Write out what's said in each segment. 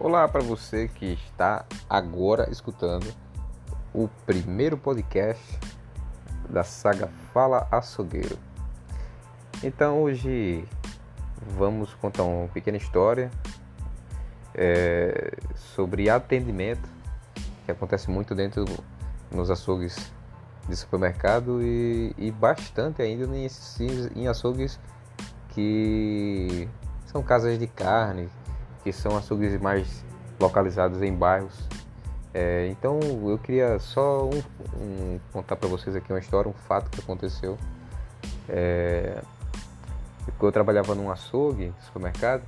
Olá para você que está agora escutando o primeiro podcast da saga Fala Açougueiro. Então hoje vamos contar uma pequena história é, sobre atendimento que acontece muito dentro nos açougues de supermercado e, e bastante ainda em, em açougues que são casas de carne, que são açougues mais localizados em bairros. É, então eu queria só um, um, contar para vocês aqui uma história, um fato que aconteceu. É, eu trabalhava num açougue, supermercado,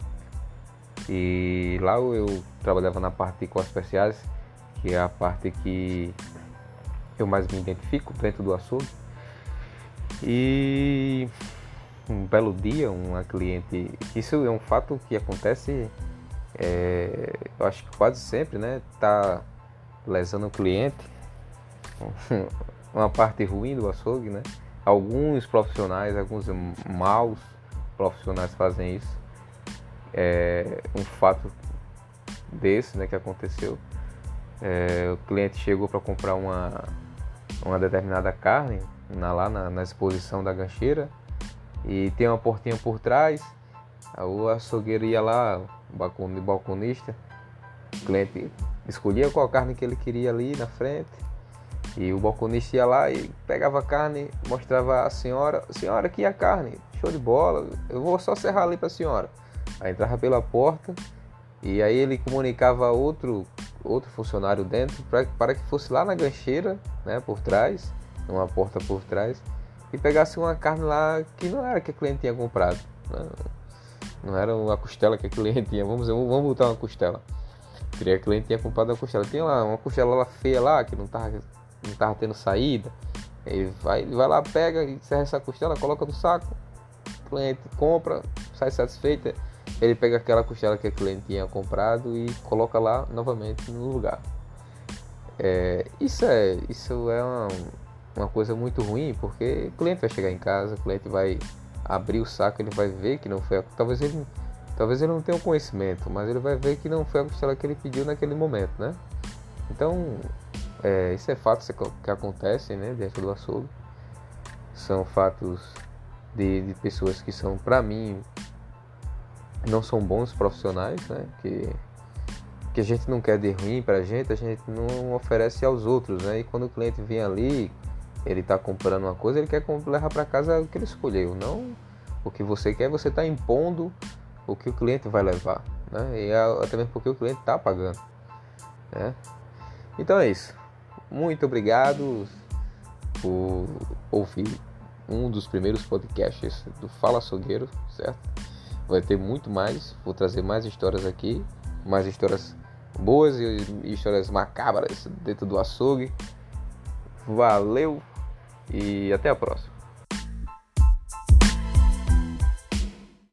e lá eu trabalhava na parte de cortes especiais, que é a parte que eu mais me identifico dentro do açougue. E um belo dia, uma cliente, isso é um fato que acontece é, eu acho que quase sempre, né, tá lesando o cliente, uma parte ruim do açougue, né? Alguns profissionais, alguns maus profissionais fazem isso. É um fato desse, né, que aconteceu. É, o cliente chegou para comprar uma, uma determinada carne na, lá na, na exposição da gancheira e tem uma portinha por trás. O açougueiro ia lá, o balconista, o cliente escolhia qual carne que ele queria ali na frente. E o balconista ia lá e pegava a carne, mostrava a senhora, senhora aqui é a carne, show de bola, eu vou só serrar ali para a senhora. Aí entrava pela porta e aí ele comunicava outro outro funcionário dentro para que fosse lá na gancheira, né, por trás, numa porta por trás, e pegasse uma carne lá que não era que a cliente tinha comprado. Né? Não era uma costela que a cliente tinha. Vamos, vamos botar uma costela. Queria que a cliente tinha comprado uma costela. Tinha lá uma costela lá feia lá, que não tava, não tava tendo saída. Ele vai, vai lá, pega e serra essa costela, coloca no saco. O cliente compra, sai satisfeito. Ele pega aquela costela que a cliente tinha comprado e coloca lá novamente no lugar. É, isso é, isso é uma, uma coisa muito ruim, porque o cliente vai chegar em casa, o cliente vai abrir o saco, ele vai ver que não foi a... talvez ele talvez ele não tenha o conhecimento, mas ele vai ver que não foi a costela que ele pediu naquele momento, né? Então, é, isso é fato que acontecem, né, dentro do açougue. São fatos de, de pessoas que são, para mim, não são bons profissionais, né? Que que a gente não quer de ruim para a gente, a gente não oferece aos outros, né? E quando o cliente vem ali ele está comprando uma coisa, ele quer levar para casa o que ele escolheu, não o que você quer, você está impondo o que o cliente vai levar, né? E até mesmo porque o cliente está pagando, né? Então é isso. Muito obrigado por ouvir um dos primeiros podcasts do Fala Açougueiro, certo? Vai ter muito mais, vou trazer mais histórias aqui, mais histórias boas e histórias macabras dentro do açougue. Valeu! E até a próxima.